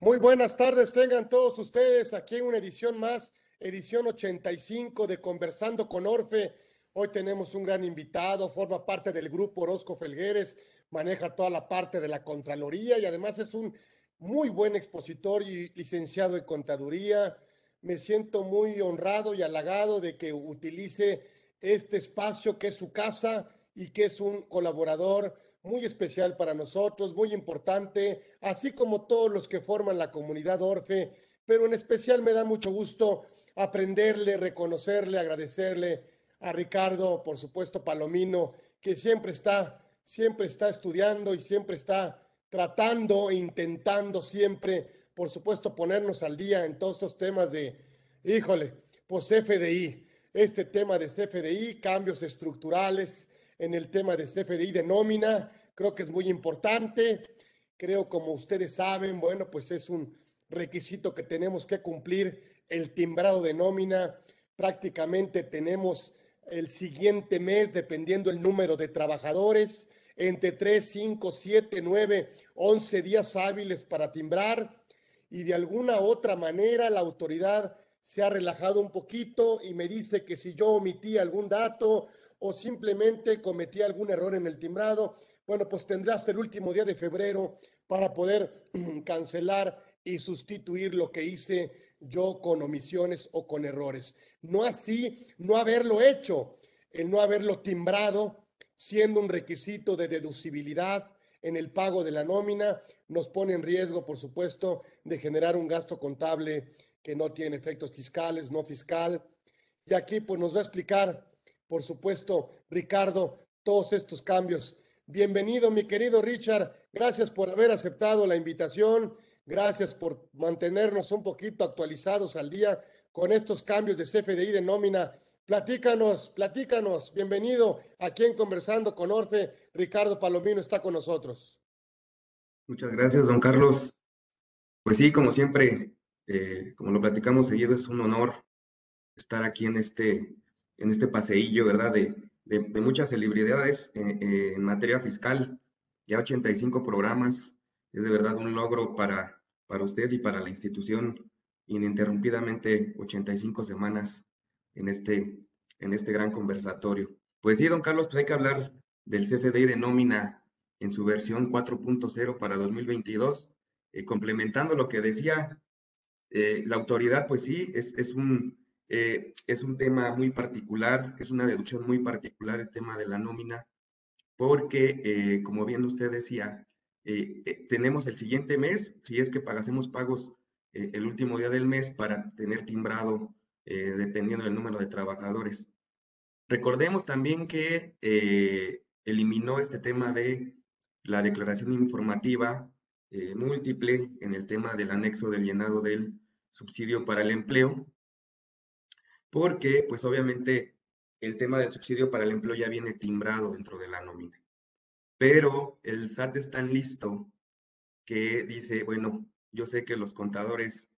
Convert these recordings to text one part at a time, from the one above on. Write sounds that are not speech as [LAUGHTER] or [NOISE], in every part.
Muy buenas tardes, tengan todos ustedes aquí en una edición más, edición 85 de Conversando con Orfe. Hoy tenemos un gran invitado, forma parte del grupo Orozco Felgueres, maneja toda la parte de la Contraloría y además es un muy buen expositor y licenciado en Contaduría. Me siento muy honrado y halagado de que utilice este espacio que es su casa y que es un colaborador muy especial para nosotros, muy importante, así como todos los que forman la comunidad Orfe, pero en especial me da mucho gusto aprenderle, reconocerle, agradecerle a Ricardo, por supuesto, Palomino, que siempre está, siempre está estudiando y siempre está tratando, intentando siempre, por supuesto, ponernos al día en todos estos temas de, híjole, pues FDI, este tema de CFDI, cambios estructurales, en el tema de CFDI de nómina. Creo que es muy importante. Creo, como ustedes saben, bueno, pues es un requisito que tenemos que cumplir el timbrado de nómina. Prácticamente tenemos el siguiente mes, dependiendo el número de trabajadores, entre 3, 5, 7, 9, 11 días hábiles para timbrar. Y de alguna otra manera la autoridad se ha relajado un poquito y me dice que si yo omití algún dato o simplemente cometí algún error en el timbrado, bueno, pues tendrá hasta el último día de febrero para poder [CLEARS THROAT] cancelar y sustituir lo que hice yo con omisiones o con errores. No así, no haberlo hecho, el no haberlo timbrado, siendo un requisito de deducibilidad en el pago de la nómina, nos pone en riesgo, por supuesto, de generar un gasto contable que no tiene efectos fiscales, no fiscal. Y aquí pues nos va a explicar por supuesto, Ricardo, todos estos cambios. Bienvenido, mi querido Richard. Gracias por haber aceptado la invitación. Gracias por mantenernos un poquito actualizados al día con estos cambios de CFDI de nómina. Platícanos, platícanos. Bienvenido aquí en Conversando con Orfe. Ricardo Palomino está con nosotros. Muchas gracias, don Carlos. Pues sí, como siempre, eh, como lo platicamos seguido, es un honor estar aquí en este en este paseillo, ¿verdad? De, de, muchas celebridades eh, eh, en materia fiscal, ya 85 programas, es de verdad un logro para, para usted y para la institución, ininterrumpidamente 85 semanas en este, en este gran conversatorio. Pues sí, don Carlos, pues hay que hablar del CFDI de nómina en su versión 4.0 para 2022, eh, complementando lo que decía la autoridad, pues sí, es, es un eh, es un tema muy particular, es una deducción muy particular el tema de la nómina, porque, eh, como bien usted decía, eh, tenemos el siguiente mes, si es que pagásemos pagos el último día del mes para tener timbrado dependiendo del número de trabajadores. Recordemos también que eliminó este tema de la declaración informativa múltiple en el tema del anexo del llenado del subsidio para el empleo, porque pues obviamente el tema del subsidio para el empleo ya viene timbrado dentro de la nómina. Pero el SAT es tan listo que dice, bueno, yo sé que los contadores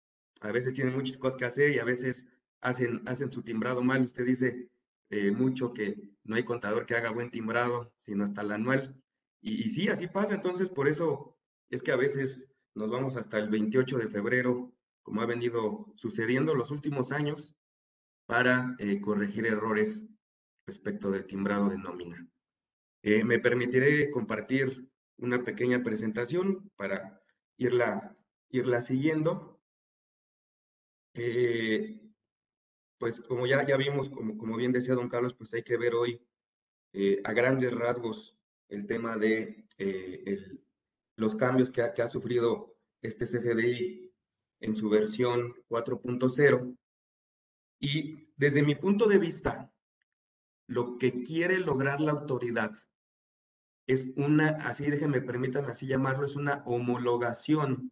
a veces tienen muchas cosas que hacer y a veces hacen, hacen su timbrado mal. Usted dice eh, mucho que no hay contador que haga buen timbrado, sino hasta el anual. Y, y sí, así pasa. Entonces, por eso es que a veces nos vamos hasta el 28 de febrero, como ha venido sucediendo los últimos años, para eh, corregir errores respecto del timbrado de nómina. Eh, me permitiré compartir una pequeña presentación para irla, irla siguiendo. Eh, pues como ya, ya vimos, como, como bien decía don Carlos, pues hay que ver hoy a grandes rasgos el tema de los cambios que ha, que ha sufrido este CFDI en su versión 4.0 y desde mi punto de vista, lo que quiere lograr la autoridad es una, así déjenme, permitan así llamarlo, es una homologación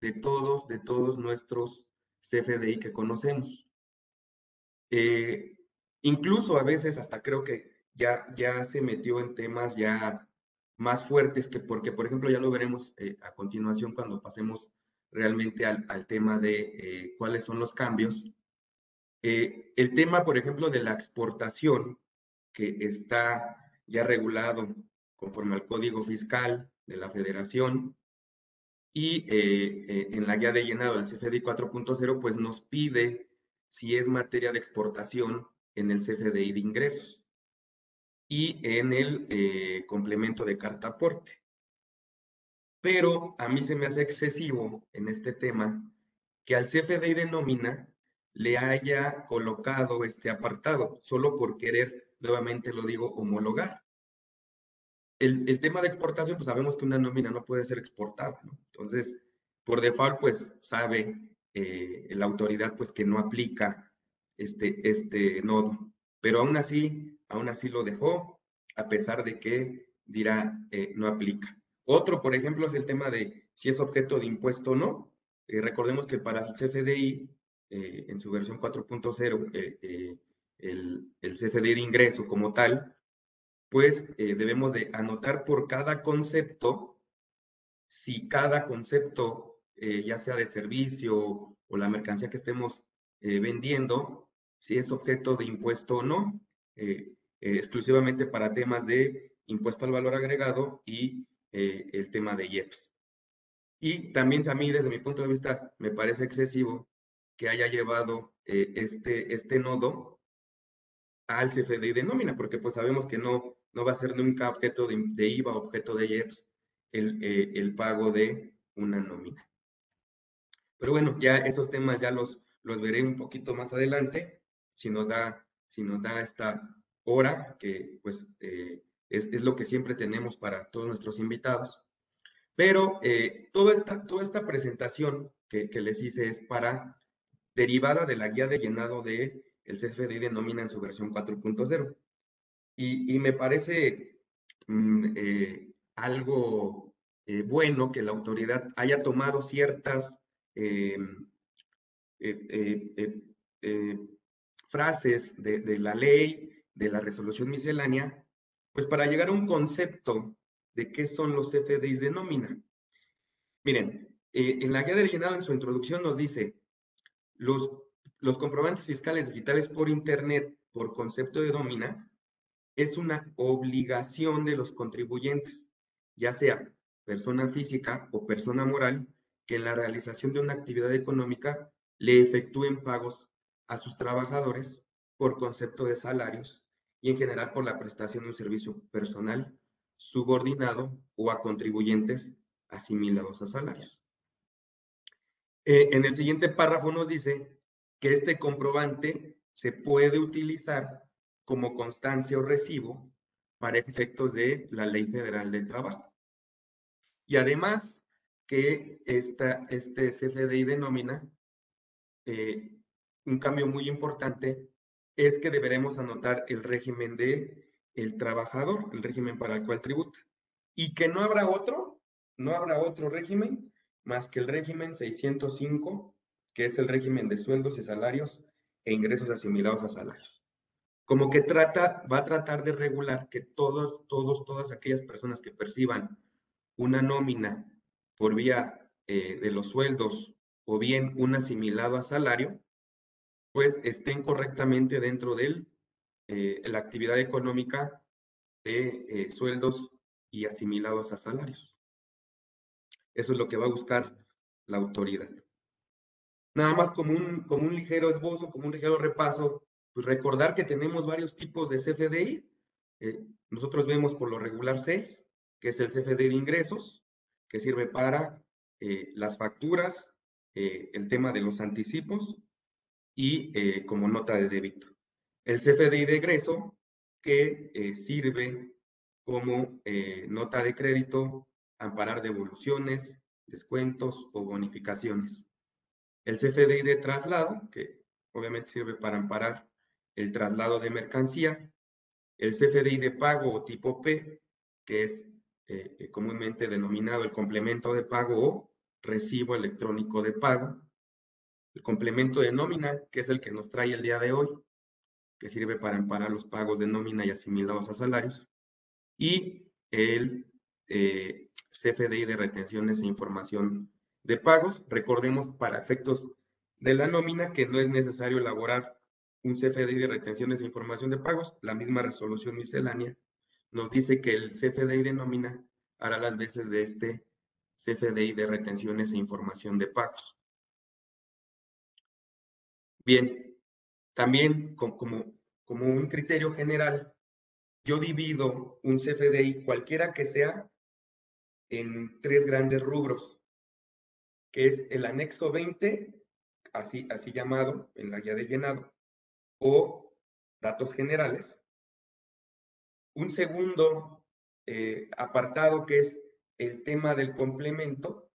de todos, de todos nuestros CFDI que conocemos. Eh, incluso a veces hasta creo que ya, ya se metió en temas ya más fuertes que porque, por ejemplo, ya lo veremos eh, a continuación cuando pasemos realmente al, al tema de eh, cuáles son los cambios eh, el tema, por ejemplo, de la exportación, que está ya regulado conforme al Código Fiscal de la Federación, Y eh, eh, en la guía de llenado del CFDI 4.0, pues nos pide si es materia de exportación en el CFDI de ingresos y en el eh, complemento de carta aporte. Pero a mí se me hace excesivo en este tema que al CFDI de nómina le haya colocado este apartado, solo por querer, nuevamente lo digo, homologar. El, tema de exportación, pues sabemos que una nómina no puede ser exportada. Entonces, por default, pues sabe eh, la autoridad, pues que no aplica este, este nodo. Pero aún así, aún así lo dejó, a pesar de que dirá eh, no aplica. Otro, por ejemplo, es el tema de si es objeto de impuesto o no. Eh, recordemos que para el CFDI, eh, en su versión 4.0, el, el, CFDI de ingreso como tal, pues debemos de anotar por cada concepto, si cada concepto, ya sea de servicio o la mercancía que estemos vendiendo, si es objeto de impuesto o no, exclusivamente para temas de impuesto al valor agregado y eh, el tema de IEPS. Y también a mí, desde mi punto de vista, me parece excesivo que haya llevado eh, este, este nodo al CFDI de nómina, porque pues sabemos que no, no va a ser nunca objeto de, IVA, objeto de IEPS, el, eh, el, pago de una nómina. Pero bueno, ya esos temas ya los, los veré un poquito más adelante, si nos da, si nos da esta hora, que pues es, lo que siempre tenemos para todos nuestros invitados. Pero eh, toda, esta, toda esta presentación que, les hice es para derivada de la guía de llenado de el CFDI de nómina en su versión 4.0. Y, me parece mm, eh, algo eh, bueno que la autoridad haya tomado ciertas frases de, la ley, de la resolución miscelánea, pues para llegar a un concepto de qué son los CFDIs de nómina. Miren, eh, en la guía de llenado en su introducción nos dice, los, comprobantes fiscales digitales por Internet por concepto de nómina es una obligación de los contribuyentes, ya sea persona física o persona moral, que en la realización de una actividad económica le efectúen pagos a sus trabajadores por concepto de salarios y en general por la prestación de un servicio personal, subordinado o a contribuyentes asimilados a salarios. Eh, en el siguiente párrafo nos dice que este comprobante se puede utilizar como constancia o recibo para efectos de la Ley Federal del Trabajo. Y además que esta, este CFDI denomina eh, un cambio muy importante es que deberemos anotar el régimen de el trabajador, el régimen para el cual tributa, y que no habrá otro, no habrá otro régimen más que el régimen 605, que es el régimen de sueldos y salarios e ingresos asimilados a salarios. Como que trata, va a tratar de regular que todos, todos, todas aquellas personas que perciban una nómina por vía eh, de los sueldos o bien un asimilado a salario, pues estén correctamente dentro de eh, la actividad económica de eh, sueldos y asimilados a salarios. Eso es lo que va a buscar la autoridad. Nada más como un, como un ligero esbozo, como un ligero repaso, pues recordar que tenemos varios tipos de CFDI. Eh, nosotros vemos por lo regular seis, que es el CFDI de ingresos, que sirve para las facturas, el tema de los anticipos, y eh, como nota de débito. El CFDI de egreso, que eh, sirve como eh, nota de crédito, amparar devoluciones, descuentos o bonificaciones. El CFDI de traslado, que obviamente sirve para amparar el traslado de mercancía. El CFDI de pago o tipo P, que es comúnmente denominado el complemento de pago o recibo electrónico de pago el complemento de nómina, que es el que nos trae el día de hoy, que sirve para amparar los pagos de nómina y asimilados a salarios, y el eh, CFDI de retenciones e información de pagos. Recordemos para efectos de la nómina que no es necesario elaborar un CFDI de retenciones e información de pagos. La misma resolución miscelánea nos dice que el CFDI de nómina hará las veces de este CFDI de retenciones e información de pagos. Bien, también como, como un criterio general, yo divido un CFDI, cualquiera que sea, en tres grandes rubros, que es el anexo 20, así, así llamado en la guía de llenado, o datos generales. Un segundo eh, apartado que es el tema del complemento.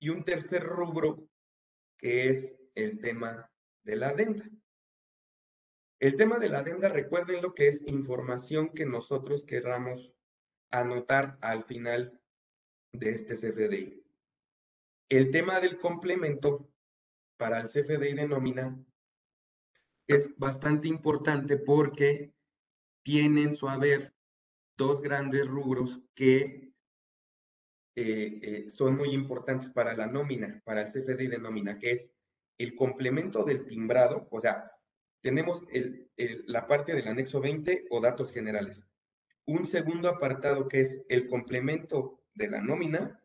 Y un tercer rubro que es el tema de la adenda. El tema de la adenda, recuerden lo que es información que nosotros querramos anotar al final de este CFDI. El tema del complemento para el CFDI de nómina es bastante importante porque tienen su haber dos grandes rubros que eh, eh, son muy importantes para la nómina, para el CFDI de nómina, que es el complemento del timbrado, o sea, tenemos la parte del anexo 20 o datos generales. Un segundo apartado que es el complemento de la nómina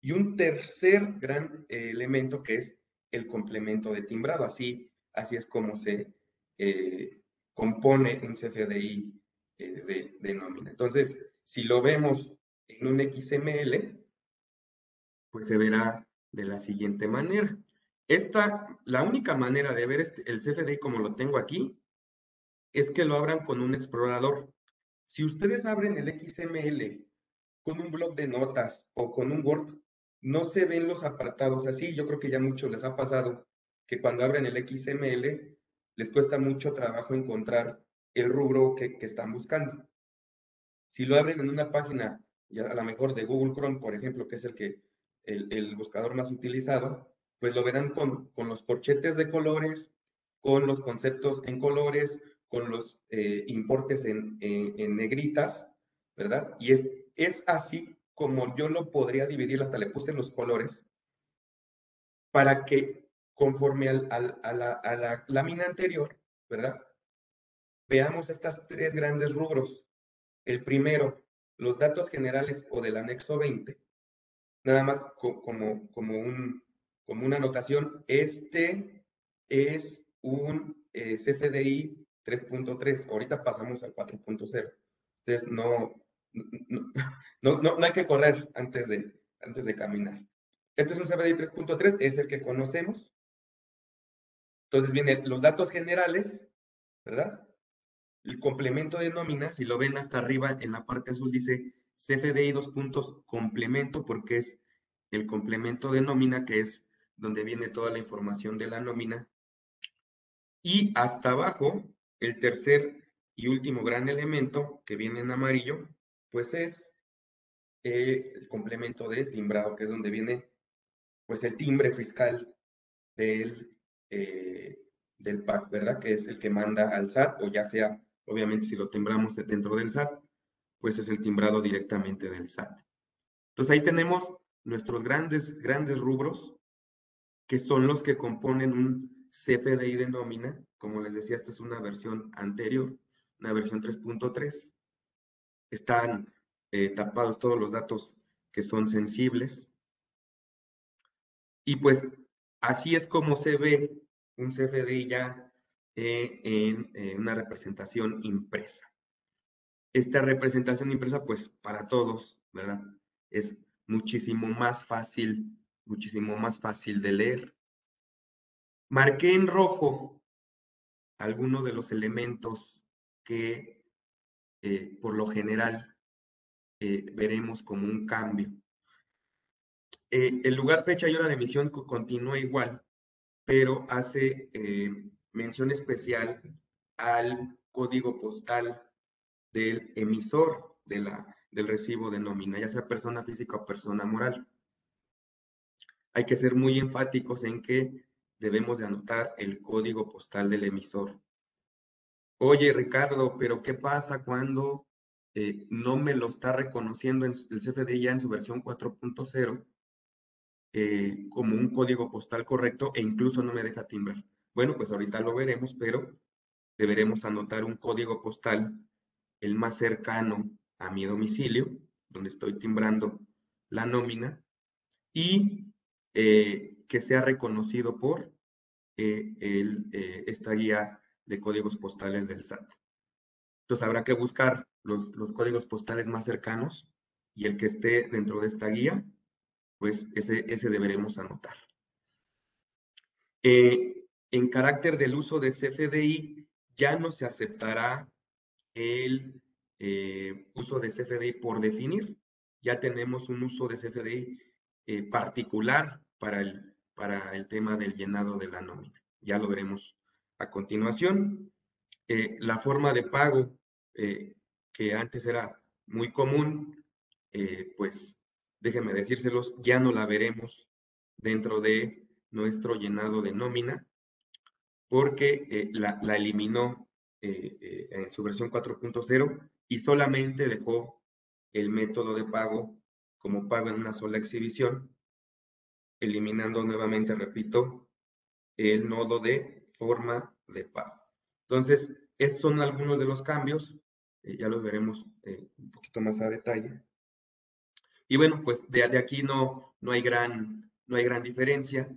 y un tercer gran eh, elemento que es el complemento de timbrado. Así, así es como se eh, compone un CFDI eh, de, nómina. Entonces, si lo vemos en un XML, pues se verá de la siguiente manera. Esta, la única manera de ver este, el CFDI como lo tengo aquí, es que lo abran con un explorador. Si ustedes abren el XML con un blog de notas o con un Word, no se ven los apartados así. Yo creo que ya mucho les ha pasado que cuando abren el XML les cuesta mucho trabajo encontrar el rubro que, están buscando. Si lo abren en una página, ya a lo mejor de Google Chrome, por ejemplo, que es el, que, el buscador más utilizado, pues lo verán con, con los corchetes de colores, con los conceptos en colores, con los eh, importes en, en, negritas, ¿verdad? Y es, es así como yo lo podría dividir, hasta le puse los colores, para que conforme al, al, a, la, a la lámina anterior, ¿verdad? Veamos estas tres grandes rubros. El primero, los datos generales o del anexo 20, nada más como, como un, como una anotación, este es un eh, CFDI 3.3. Ahorita pasamos al 4.0. Entonces, no no, no, no, hay que correr antes de, antes de caminar. Este es un CFDI 3.3, es el que conocemos. Entonces vienen los datos generales, ¿verdad? El complemento de nómina, si lo ven hasta arriba en la parte azul dice CFDI dos puntos complemento porque es el complemento de nómina que es donde viene toda la información de la nómina. Y hasta abajo, el tercer y último gran elemento que viene en amarillo, pues es eh, el complemento de timbrado, que es donde viene pues el timbre fiscal del, eh, del PAC, ¿verdad? Que es el que manda al SAT, o ya sea, obviamente si lo timbramos dentro del SAT, pues es el timbrado directamente del SAT. Entonces ahí tenemos nuestros grandes, grandes rubros que son los que componen un CFDI de nómina. Como les decía, esta es una versión anterior, una versión 3.3. Están eh, tapados todos los datos que son sensibles. Y pues así es como se ve un CFDI ya eh, en, en una representación impresa. Esta representación impresa, pues para todos, ¿verdad? Es muchísimo más fácil muchísimo más fácil de leer. Marqué en rojo algunos de los elementos que eh, por lo general eh, veremos como un cambio. Eh, el lugar, fecha y hora de emisión continúa igual, pero hace mención especial al código postal del emisor de la, del recibo de nómina, ya sea persona física o persona moral hay que ser muy enfáticos en que debemos de anotar el código postal del emisor. Oye, Ricardo, pero ¿qué pasa cuando eh, no me lo está reconociendo el CFDI ya en su versión 4.0 eh, como un código postal correcto e incluso no me deja timbrar? Bueno, pues ahorita lo veremos, pero deberemos anotar un código postal el más cercano a mi domicilio, donde estoy timbrando la nómina y eh, que sea reconocido por eh, eh, esta guía de códigos postales del SAT. Entonces habrá que buscar los, códigos postales más cercanos y el que esté dentro de esta guía, pues ese, ese deberemos anotar. en carácter del uso de CFDI, ya no se aceptará el uso de CFDI por definir. Ya tenemos un uso de CFDI eh, particular para el, para el tema del llenado de la nómina. Ya lo veremos a continuación. Eh, la forma de pago eh, que antes era muy común, pues déjenme decírselos, ya no la veremos dentro de nuestro llenado de nómina, porque la, la, eliminó en su versión 4.0 y solamente dejó el método de pago como pago en una sola exhibición, eliminando nuevamente, repito, el nodo de forma de pago. Entonces, estos son algunos de los cambios, eh, ya los veremos eh, un poquito más a detalle. Y bueno, pues de, aquí no, no, hay gran, no hay gran diferencia.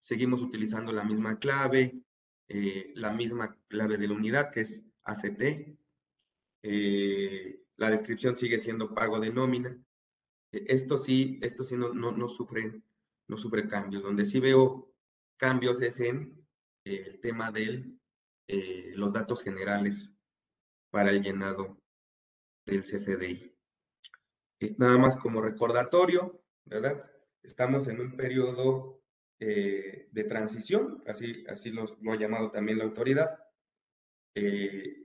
Seguimos utilizando la misma clave, eh, la misma clave de la unidad, que es ACT. la descripción sigue siendo pago de nómina. Esto sí, esto sí no, no, no, sufre, no sufre cambios. Donde sí veo cambios es en eh, el tema de eh, los datos generales para el llenado del CFDI. Eh, nada más como recordatorio, ¿verdad? Estamos en un periodo de transición, así, así lo ha llamado también la autoridad.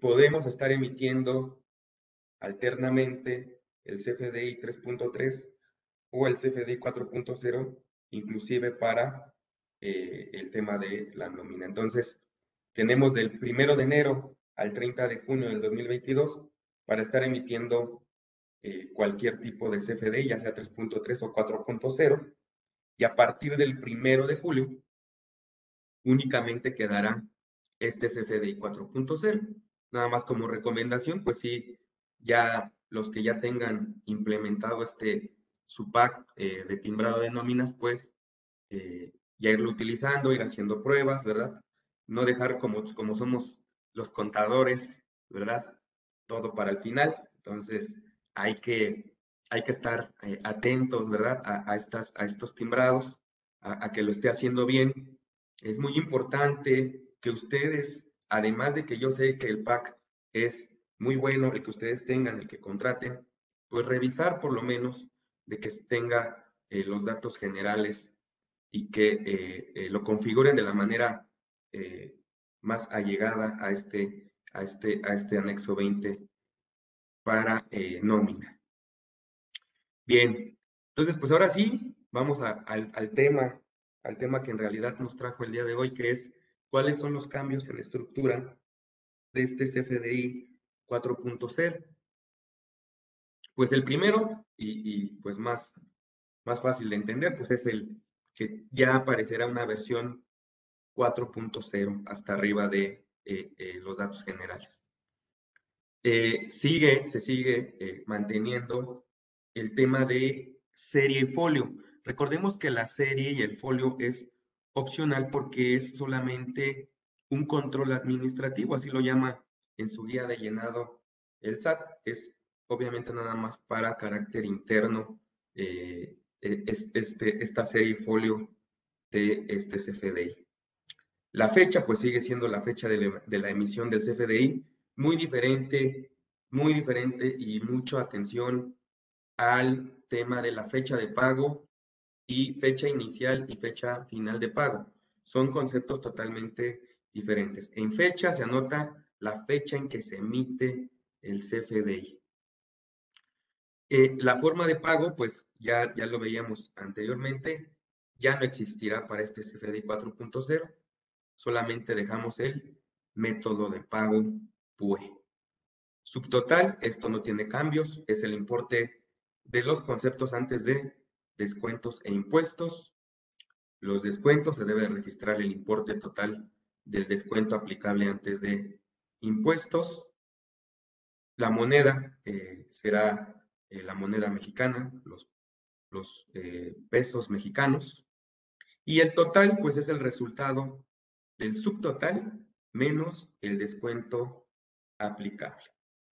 podemos estar emitiendo alternamente el CFDI 3.3 o el CFDI 4.0, inclusive para eh, el tema de la nómina. Entonces, tenemos del primero de enero al 30 de junio del 2022 para estar emitiendo eh, cualquier tipo de CFDI, ya sea 3.3 o 4.0, y a partir del primero de julio únicamente quedará este CFDI 4.0. Nada más como recomendación, pues sí, ya los que ya tengan implementado este su pack eh, de timbrado de nóminas, pues eh, ya irlo utilizando, ir haciendo pruebas, ¿verdad? No dejar como, como somos los contadores, ¿verdad? Todo para el final. Entonces, hay que, hay que estar eh, atentos, ¿verdad? A, estas, a estos timbrados, a, a que lo esté haciendo bien. Es muy importante que ustedes, además de que yo sé que el pack es muy bueno el que ustedes tengan, el que contraten, pues revisar por lo menos de que tenga eh, los datos generales y que eh, eh, lo configuren de la manera más allegada a este, a, este, a este anexo 20 para nómina. Bien, entonces pues ahora sí, vamos al, tema, al tema que en realidad nos trajo el día de hoy, que es cuáles son los cambios en la estructura de este CFDI 4.0. Pues el primero, y, pues más, más fácil de entender, pues es el que ya aparecerá una versión 4.0 hasta arriba de eh, eh, los datos generales. Eh, sigue, se sigue manteniendo el tema de serie y folio. Recordemos que la serie y el folio es opcional porque es solamente un control administrativo, así lo llama en su guía de llenado el SAT. Es obviamente nada más para carácter interno eh, e, este, esta serie folio de este CFDI. La fecha, pues sigue siendo la fecha de, la emisión del CFDI, muy diferente, muy diferente y mucha atención al tema de la fecha de pago y fecha inicial y fecha final de pago. Son conceptos totalmente diferentes. En fecha se anota la fecha en que se emite el CFDI. Eh, la forma de pago, pues ya, ya lo veíamos anteriormente, ya no existirá para este CFDI 4.0, solamente dejamos el método de pago PUE. Subtotal, esto no tiene cambios, es el importe de los conceptos antes de descuentos e impuestos. Los descuentos se debe registrar el importe total del descuento aplicable antes de impuestos. La moneda eh, será eh, la moneda mexicana, los eh, pesos mexicanos. Y el total, pues es el resultado del subtotal menos el descuento aplicable.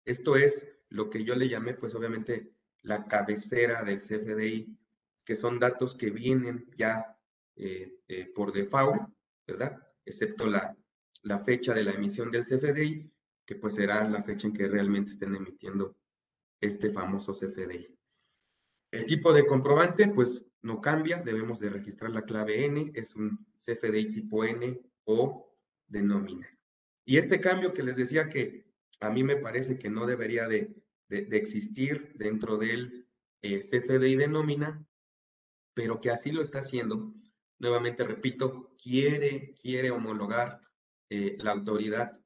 Esto es lo que yo le llamé, pues obviamente, la cabecera del CFDI, que son datos que vienen ya eh, por default, ¿verdad? Excepto la, la fecha de la emisión del CFDI, que pues será la fecha en que realmente estén emitiendo este famoso CFDI. El tipo de comprobante, pues no cambia, debemos de registrar la clave N, es un CFDI tipo N o de nómina. Y este cambio que les decía que a mí me parece que no debería de, existir dentro del eh, CFDI de nómina, pero que así lo está haciendo. Nuevamente repito, quiere, quiere homologar eh, la autoridad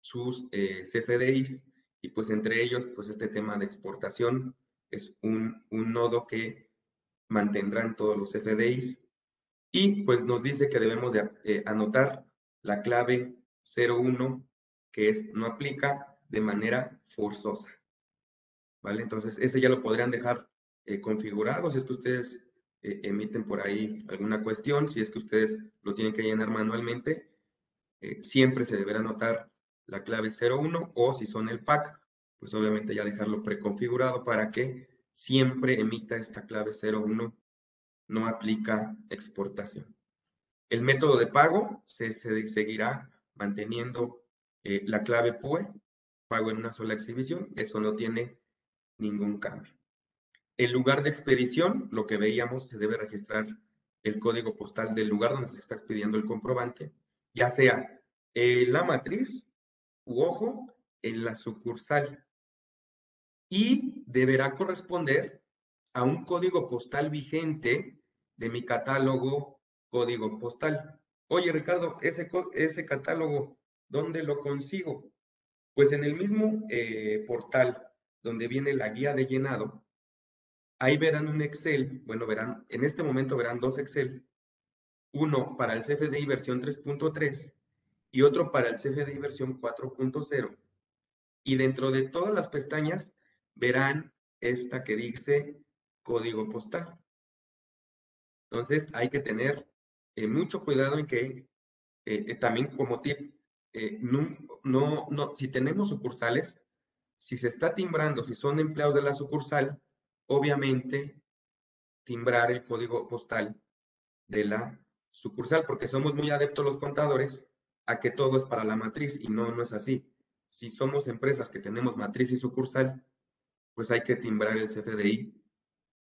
sus eh, CFDIs y pues entre ellos, pues este tema de exportación es un, un nodo que mantendrán todos los CFDIs y pues nos dice que debemos de eh, anotar la clave 01 que es no aplica de manera forzosa. ¿Vale? Entonces, ese ya lo podrían dejar eh, configurado si es que ustedes eh, emiten por ahí alguna cuestión, si es que ustedes lo tienen que llenar manualmente, siempre se deberá anotar la clave 01 o si son el pack, pues obviamente ya dejarlo preconfigurado para que siempre emita esta clave 01, no aplica exportación. El método de pago se, seguirá manteniendo eh, la clave PUE, pago en una sola exhibición, eso no tiene ningún cambio. El lugar de expedición, lo que veíamos, se debe registrar el código postal del lugar donde se está expidiendo el comprobante, ya sea en la matriz u ojo, en la sucursal y deberá corresponder a un código postal vigente de mi catálogo código postal. Oye, Ricardo, ese, ese catálogo, ¿dónde lo consigo? Pues en el mismo eh, portal donde viene la guía de llenado, ahí verán un Excel, bueno, verán, en este momento verán dos Excel, uno para el CFDI versión 3.3 y otro para el CFDI versión 4.0. Y dentro de todas las pestañas verán esta que dice código postal. Entonces hay que tener eh, mucho cuidado en que eh, eh, también como tip, no, no, no, si tenemos sucursales, si se está timbrando, si son empleados de la sucursal, obviamente timbrar el código postal de la sucursal, porque somos muy adeptos los contadores a que todo es para la matriz y no, no es así. Si somos empresas que tenemos matriz y sucursal, pues hay que timbrar el CFDI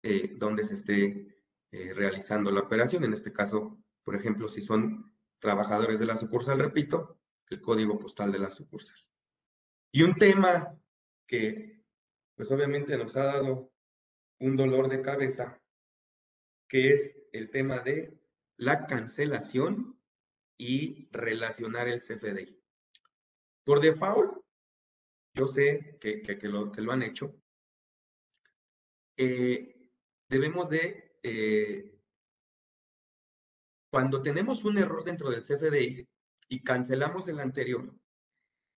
eh, donde se esté eh, realizando la operación. En este caso, por ejemplo, si son trabajadores de la sucursal, repito, el código postal de la sucursal. Y un tema que, pues obviamente nos ha dado un dolor de cabeza, que es el tema de la cancelación y relacionar el CFDI. Por default, yo sé que, que, lo, que lo han hecho, eh, debemos de, eh, cuando tenemos un error dentro del CFDI y cancelamos el anterior,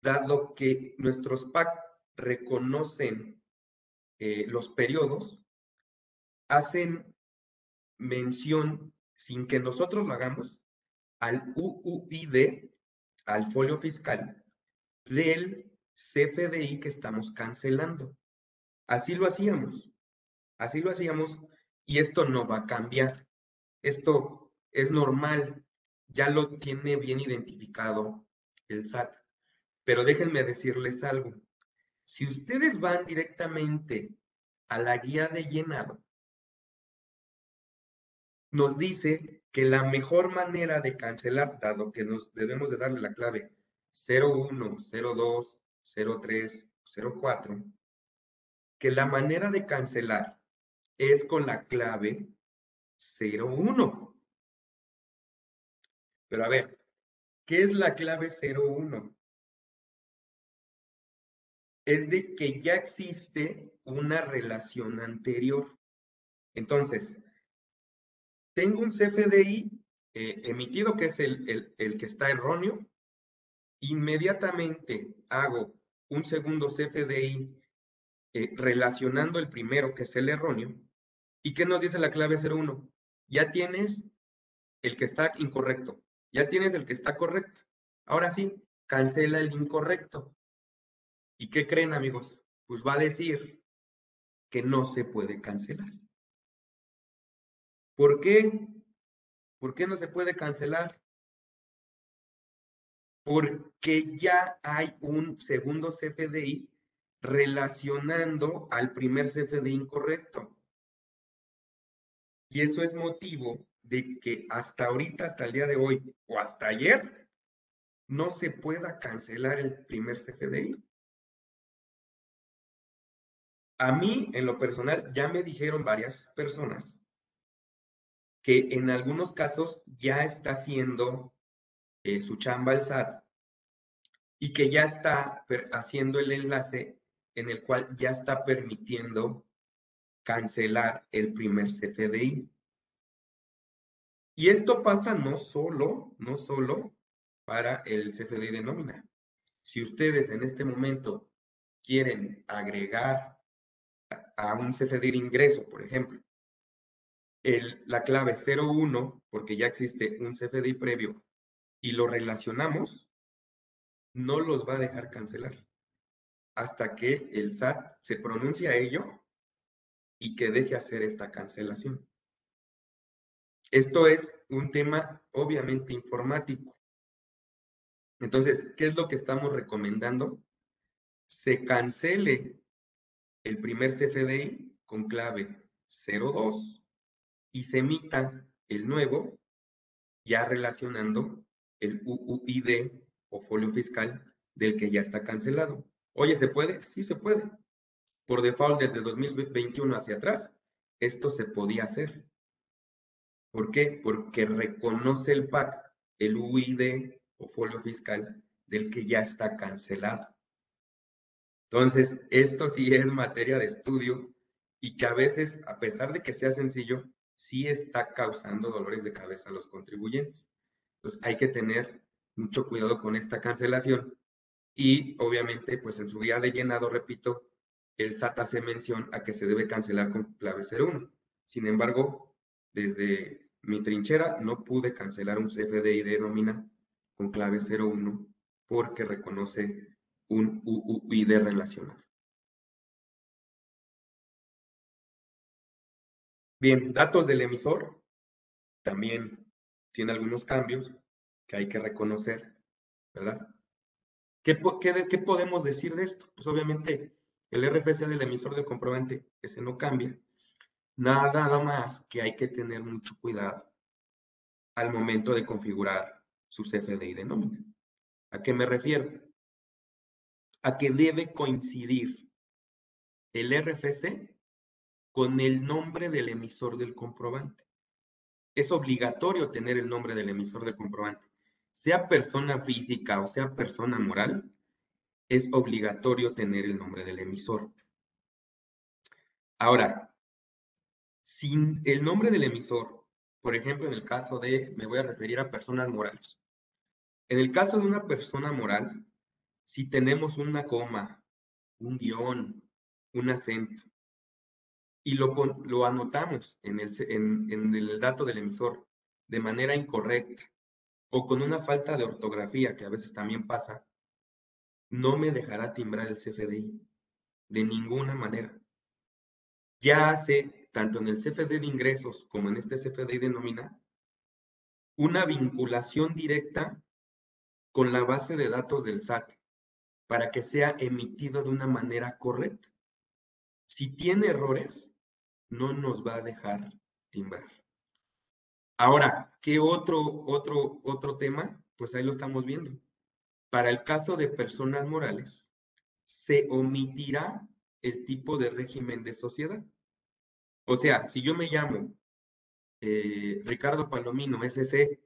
dado que nuestros PAC reconocen eh, los periodos, hacen mención, sin que nosotros lo hagamos, al UUID, al folio fiscal, del CFDI que estamos cancelando. Así lo hacíamos. Así lo hacíamos y esto no va a cambiar. Esto es normal, ya lo tiene bien identificado el SAT. Pero déjenme decirles algo. Si ustedes van directamente a la guía de llenado, nos dice que la mejor manera de cancelar, dado que nos debemos de darle la clave 01, 02, 03, 04, que la manera de cancelar es con la clave 01. Pero a ver, ¿qué es la clave 01? Es de que ya existe una relación anterior. Entonces, tengo un CFDI eh, emitido que es el, el que está erróneo. Inmediatamente hago un segundo CFDI eh, relacionando el primero, que es el erróneo, ¿Y qué nos dice la clave 01? Ya tienes el que está incorrecto, ya tienes el que está correcto. Ahora sí, cancela el incorrecto. ¿Y qué creen, amigos? Pues va a decir que no se puede cancelar. ¿Por qué? ¿Por qué no se puede cancelar? Porque ya hay un segundo CFDI relacionando al primer CFDI incorrecto. Y eso es motivo de que hasta ahorita, hasta el día de hoy o hasta ayer, no se pueda cancelar el primer CFDI. A mí, en lo personal, ya me dijeron varias personas que en algunos casos ya está haciendo eh, su chamba el SAT y que ya está haciendo el enlace en el cual ya está permitiendo cancelar el primer CFDI. Y esto pasa no solo, no solo para el CFDI de nómina. Si ustedes en este momento quieren agregar a un CFDI de ingreso, por ejemplo, la clave 01, porque ya existe un CFDI previo, y lo relacionamos, no los va a dejar cancelar hasta que el SAT se pronuncie a ello y que deje hacer esta cancelación. Esto es un tema obviamente informático. Entonces, ¿qué es lo que estamos recomendando? Se cancele el primer CFDI con clave 02 y se emita el nuevo ya relacionando el UUID o folio fiscal del que ya está cancelado. Oye, ¿se puede? Sí se puede. Por default, desde 2021 hacia atrás, esto se podía hacer. ¿Por qué? Porque reconoce el PAC, el UID o folio fiscal del que ya está cancelado. Entonces, esto sí es materia de estudio y que a veces, a pesar de que sea sencillo, sí está causando dolores de cabeza a los contribuyentes. Entonces, hay que tener mucho cuidado con esta cancelación y obviamente, pues en su guía de llenado, repito, el SAT hace mención a que se debe cancelar con clave 01. Sin embargo, desde mi trinchera no pude cancelar un CFDI de nómina con clave 01 porque reconoce un UUID relacionado. Bien, datos del emisor también tiene algunos cambios que hay que reconocer, ¿verdad? ¿Qué, qué podemos decir de esto? Pues obviamente el RFC del emisor del comprobante, ese no cambia. Nada más que hay que tener mucho cuidado al momento de configurar su CFDI de nómina. ¿A qué me refiero? A que debe coincidir el RFC con el nombre del emisor del comprobante. Es obligatorio tener el nombre del emisor del comprobante. Sea persona física o sea persona moral, es obligatorio tener el nombre del emisor. Ahora, sin el nombre del emisor, por ejemplo, en el caso de, me voy a referir a personas morales. En el caso de una persona moral, si tenemos una coma, un guion, un acento, y lo, lo anotamos en el, en el dato del emisor de manera incorrecta o con una falta de ortografía, que a veces también pasa, no me dejará timbrar el CFDI de ninguna manera. Ya hace, tanto en el CFD de ingresos como en este CFDI de nómina, una vinculación directa con la base de datos del SAT para que sea emitido de una manera correcta. Si tiene errores, no nos va a dejar timbrar. Ahora, ¿qué otro, otro, otro tema? Pues ahí lo estamos viendo. Para el caso de personas morales, se omitirá el tipo de régimen de sociedad. O sea, si yo me llamo eh, Ricardo Palomino, SC,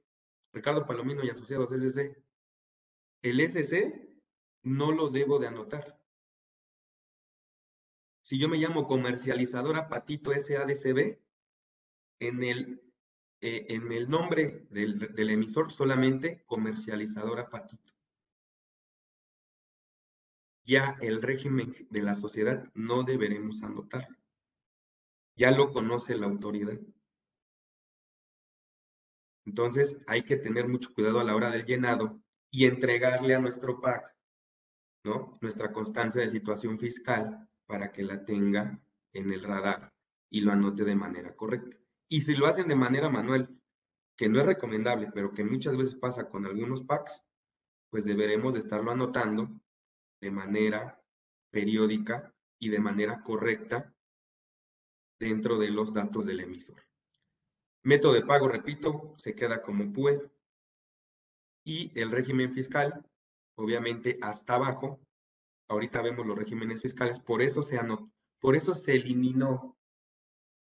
Ricardo Palomino y Asociados SC, el SC no lo debo de anotar. Si yo me llamo comercializadora Patito SADCB, en el, eh, en el nombre del, del emisor solamente comercializadora Patito ya el régimen de la sociedad no deberemos anotarlo. ya lo conoce la autoridad. Entonces hay que tener mucho cuidado a la hora del llenado y entregarle a nuestro PAC, ¿no? Nuestra constancia de situación fiscal para que la tenga en el radar y lo anote de manera correcta. Y si lo hacen de manera manual, que no es recomendable, pero que muchas veces pasa con algunos PACs, pues deberemos de estarlo anotando de manera periódica y de manera correcta dentro de los datos del emisor. Método de pago, repito, se queda como PUE. Y el régimen fiscal, obviamente hasta abajo, ahorita vemos los regímenes fiscales, por eso se anotó, por eso se eliminó,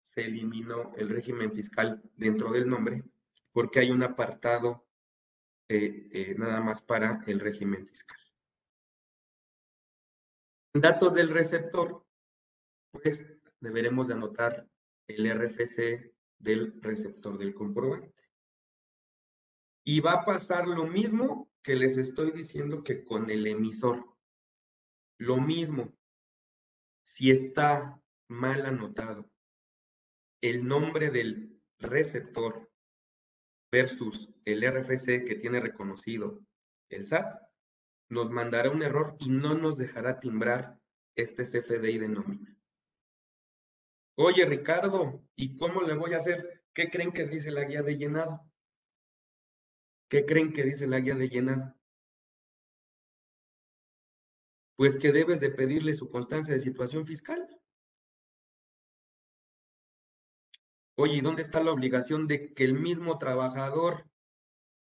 se eliminó el régimen fiscal dentro del nombre, porque hay un apartado eh, eh, nada más para el régimen fiscal. Datos del receptor, pues deberemos de anotar el RFC del receptor del comprobante. Y va a pasar lo mismo que les estoy diciendo que con el emisor. Lo mismo. Si está mal anotado el nombre del receptor versus el RFC que tiene reconocido el SAT, nos mandará un error y no nos dejará timbrar este CFDI de nómina. Oye, Ricardo, ¿y cómo le voy a hacer? ¿Qué creen que dice la guía de llenado? ¿Qué creen que dice la guía de llenado? Pues que debes de pedirle su constancia de situación fiscal. Oye, ¿y dónde está la obligación de que el mismo trabajador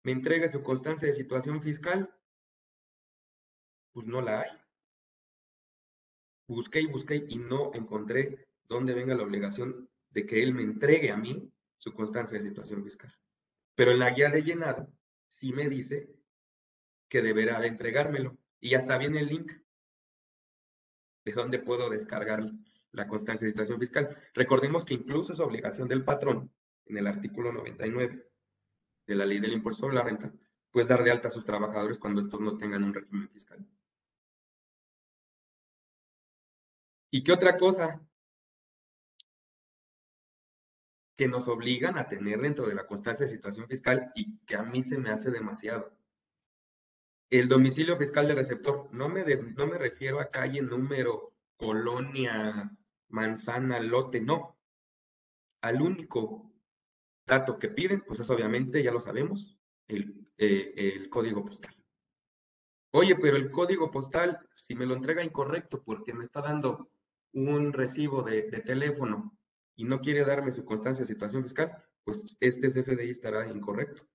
me entregue su constancia de situación fiscal? Pues no la hay. Busqué y busqué y no encontré dónde venga la obligación de que él me entregue a mí su constancia de situación fiscal. Pero en la guía de llenado sí me dice que deberá de entregármelo. Y hasta viene el link de dónde puedo descargar la constancia de situación fiscal. Recordemos que incluso es obligación del patrón, en el artículo 99 de la ley del impuesto sobre la renta, pues dar de alta a sus trabajadores cuando estos no tengan un régimen fiscal. ¿Y qué otra cosa? Que nos obligan a tener dentro de la constancia de situación fiscal y que a mí se me hace demasiado. El domicilio fiscal del receptor, no me, no me refiero a calle, número, colonia, manzana, lote, no. Al único dato que piden, pues es obviamente, ya lo sabemos, el, eh, el código postal. Oye, pero el código postal, si me lo entrega incorrecto porque me está dando un recibo de, de teléfono y no quiere darme su constancia de situación fiscal, pues este CFDI estará incorrecto.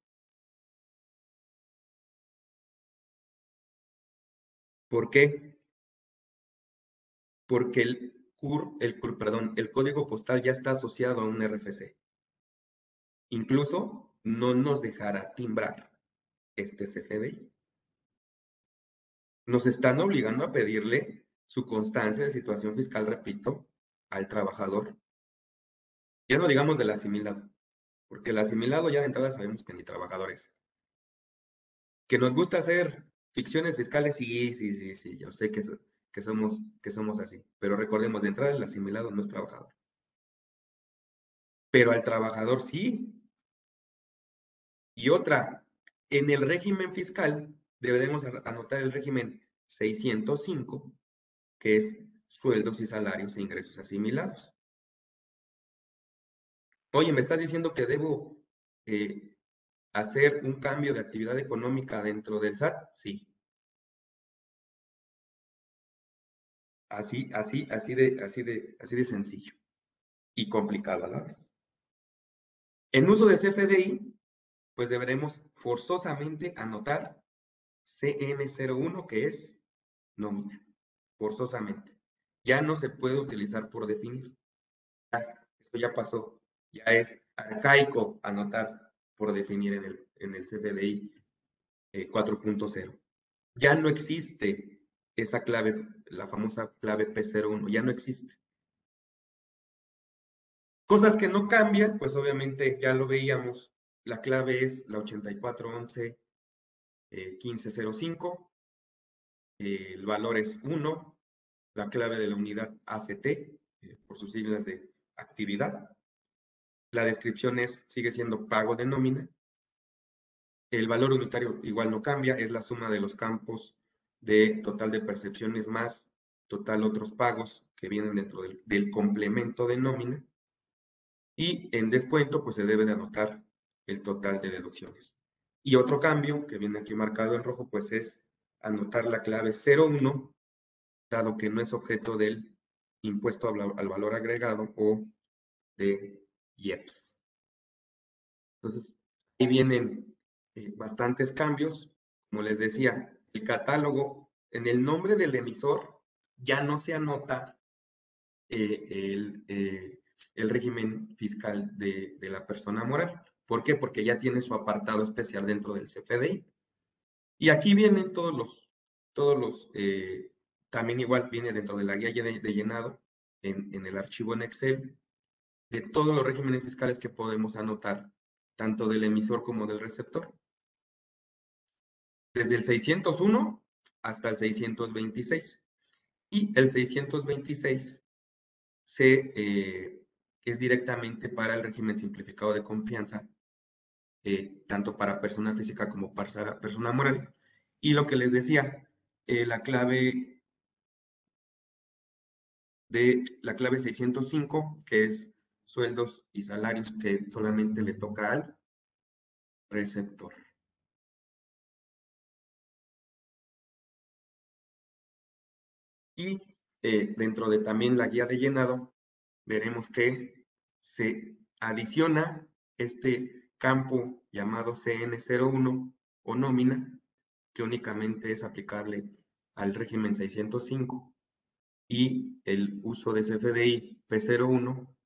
¿Por qué? Porque el el, código postal ya está asociado a un RFC. Incluso no nos dejará timbrar este CFDI. Nos están obligando a pedirle su constancia de situación fiscal, repito, al trabajador. Ya no digamos del asimilado, porque el asimilado ya de entrada sabemos que ni trabajadores. Que nos gusta hacer ficciones fiscales, sí, sí, sí, sí, yo sé que que somos, que somos así. Pero recordemos, de entrada el asimilado no es trabajador. Pero al trabajador sí. Y otra, en el régimen fiscal deberemos anotar el régimen 605, que es sueldos y salarios e ingresos asimilados. Oye, ¿me estás diciendo que debo eh, hacer un cambio de actividad económica dentro del SAT? Sí. Así, así, así de, así de, así de sencillo y complicado a la vez. En uso de CFDI, pues deberemos forzosamente anotar CN01, que es nómina, forzosamente. Ya no se puede utilizar por definir. esto ya pasó. Ya es arcaico anotar por definir en el, en el CFDI 4.0. Eh, ya no existe esa clave, la famosa clave P01, ya no existe. Cosas que no cambian, pues obviamente ya lo veíamos, la clave es la 8411 1505, eh, el valor es 1, la clave de la unidad ACT, eh, por sus siglas de actividad. La descripción es, sigue siendo pago de nómina. El valor unitario igual no cambia, es la suma de los campos de total de percepciones más total otros pagos que vienen dentro del, complemento de nómina. Y en descuento, pues se debe de anotar el total de deducciones. Y otro cambio que viene aquí marcado en rojo, pues es anotar la clave 01, dado que no es objeto del impuesto al valor agregado o de IEPS. Entonces, ahí vienen eh, bastantes cambios. Como les decía, el catálogo, en el nombre del emisor, ya no se anota eh, el, eh, el, régimen fiscal de, la persona moral. ¿Por qué? Porque ya tiene su apartado especial dentro del CFDI. Y aquí vienen todos los, todos los, también igual viene dentro de la guía de, llenado, en, en, el archivo en Excel, de todos los regímenes fiscales que podemos anotar, tanto del emisor como del receptor. Desde el 601 hasta el 626. Y el 626 se, eh, es directamente para el régimen simplificado de confianza eh, tanto para persona física como para persona moral. Y lo que les decía, eh, la clave de la clave 605, que es sueldos y salarios que solamente le toca al receptor. Y eh, dentro de también la guía de llenado, veremos que se adiciona este campo llamado CN01 o nómina, que únicamente es aplicable al régimen 605, y el uso de CFDI P01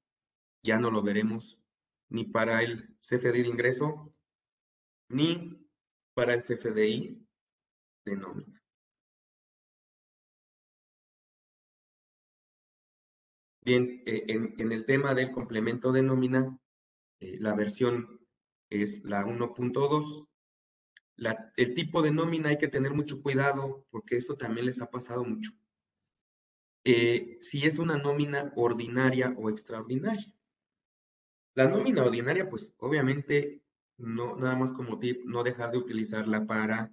ya no lo veremos ni para el CFDI de ingreso, ni para el CFDI de nómina. Bien, eh, en, el tema del complemento de nómina, eh, la versión es la 1.2. El tipo de nómina hay que tener mucho cuidado porque eso también les ha pasado mucho. Eh, si es una nómina ordinaria o extraordinaria. La nómina ordinaria, pues obviamente, no, nada más como tip, no dejar de utilizarla para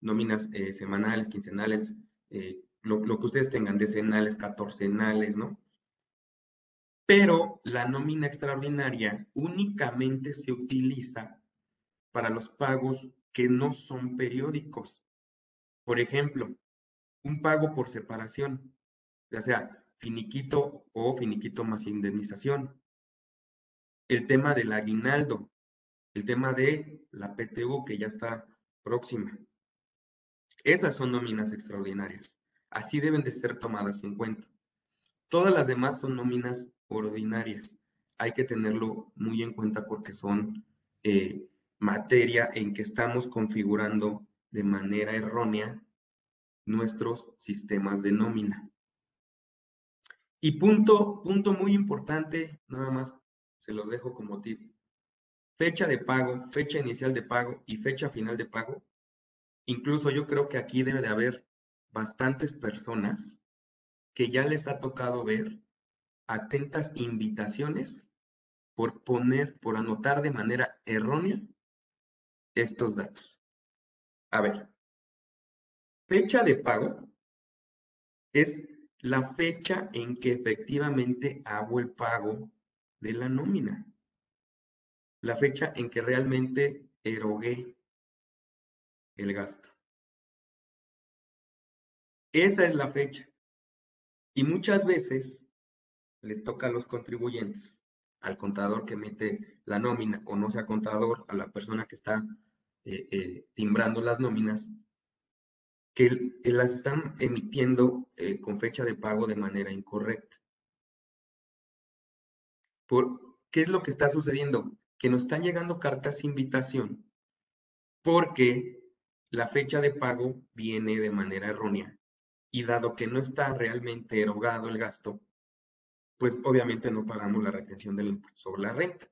nóminas eh, semanales, quincenales, eh, lo, lo, que ustedes tengan, decenales, catorcenales, ¿no? pero la nómina extraordinaria únicamente se utiliza para los pagos que no son periódicos. Por ejemplo, un pago por separación, ya sea finiquito o finiquito más indemnización. El tema del aguinaldo, el tema de la PTU que ya está próxima. Esas son nóminas extraordinarias. Así deben de ser tomadas en cuenta. Todas las demás son nóminas ordinarias. Hay que tenerlo muy en cuenta porque son eh, materia en que estamos configurando de manera errónea nuestros sistemas de nómina. Y punto, punto muy importante, nada más se los dejo como tip. Fecha de pago, fecha inicial de pago y fecha final de pago. Incluso yo creo que aquí debe de haber bastantes personas que ya les ha tocado ver atentas invitaciones por poner, por anotar de manera errónea estos datos. A ver, fecha de pago es la fecha en que efectivamente hago el pago de la nómina. La fecha en que realmente erogué el gasto. Esa es la fecha. Y muchas veces les toca a los contribuyentes, al contador que emite la nómina o no sea contador, a la persona que está eh, eh, timbrando las nóminas, que las están emitiendo eh, con fecha de pago de manera incorrecta. Por, ¿Qué es lo que está sucediendo? Que nos están llegando cartas invitación porque la fecha de pago viene de manera errónea y dado que no está realmente erogado el gasto, pues obviamente no pagamos la retención del impuesto sobre la renta.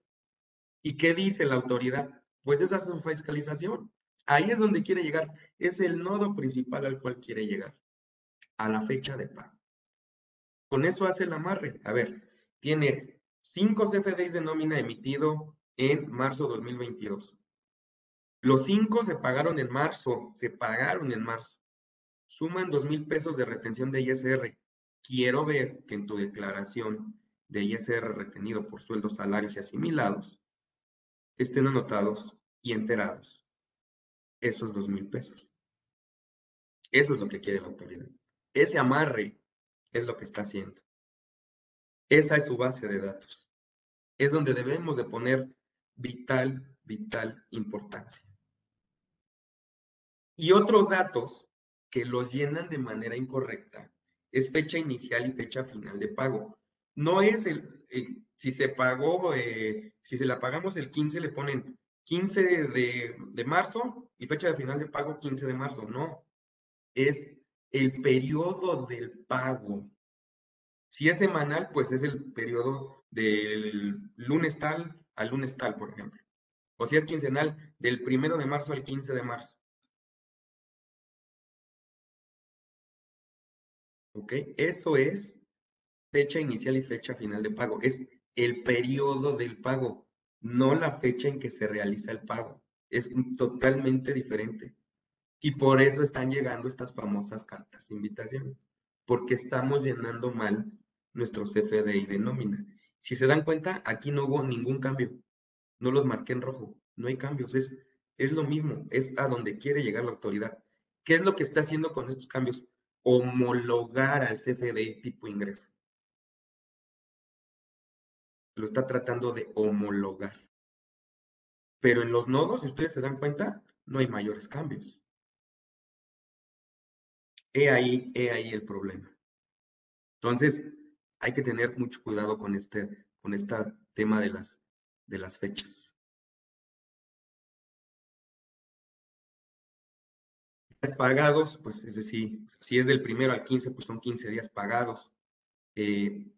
¿Y qué dice la autoridad? Pues esa es su fiscalización. Ahí es donde quiere llegar. Es el nodo principal al cual quiere llegar, a la fecha de pago. Con eso hace el amarre. A ver, tienes cinco CFDs de nómina emitido en marzo 2022. Los cinco se pagaron en marzo, se pagaron en marzo. Suman dos mil pesos de retención de ISR. Quiero ver que en tu declaración de ISR retenido por sueldos, salarios y asimilados estén anotados y enterados esos dos mil pesos. Eso es lo que quiere la autoridad. Ese amarre es lo que está haciendo. Esa es su base de datos. Es donde debemos de poner vital, vital importancia. Y otros datos que los llenan de manera incorrecta es fecha inicial y fecha final de pago. No es el, si se pagó, eh, si se la pagamos el 15, le ponen 15 de, de marzo y fecha de final de pago 15 de marzo. No, es el periodo del pago. Si es semanal, pues es el periodo del lunes tal al lunes tal, por ejemplo. O si es quincenal, del primero de marzo al 15 de marzo. ¿Ok? Eso es fecha inicial y fecha final de pago. Es el periodo del pago, no la fecha en que se realiza el pago. Es totalmente diferente. Y por eso están llegando estas famosas cartas de invitación, porque estamos llenando mal nuestro CFDI de nómina. Si se dan cuenta, aquí no hubo ningún cambio. No los marqué en rojo. No hay cambios. Es, es lo mismo. Es a donde quiere llegar la autoridad. ¿Qué es lo que está haciendo con estos cambios? Homologar al CFDI tipo ingreso. Lo está tratando de homologar. Pero en los nodos, si ustedes se dan cuenta, no hay mayores cambios. He ahí, he ahí el problema. Entonces, hay que tener mucho cuidado con este, con este tema de las, de las fechas. Días pagados, pues es decir, si es del primero al 15, pues son 15 días pagados. Eh,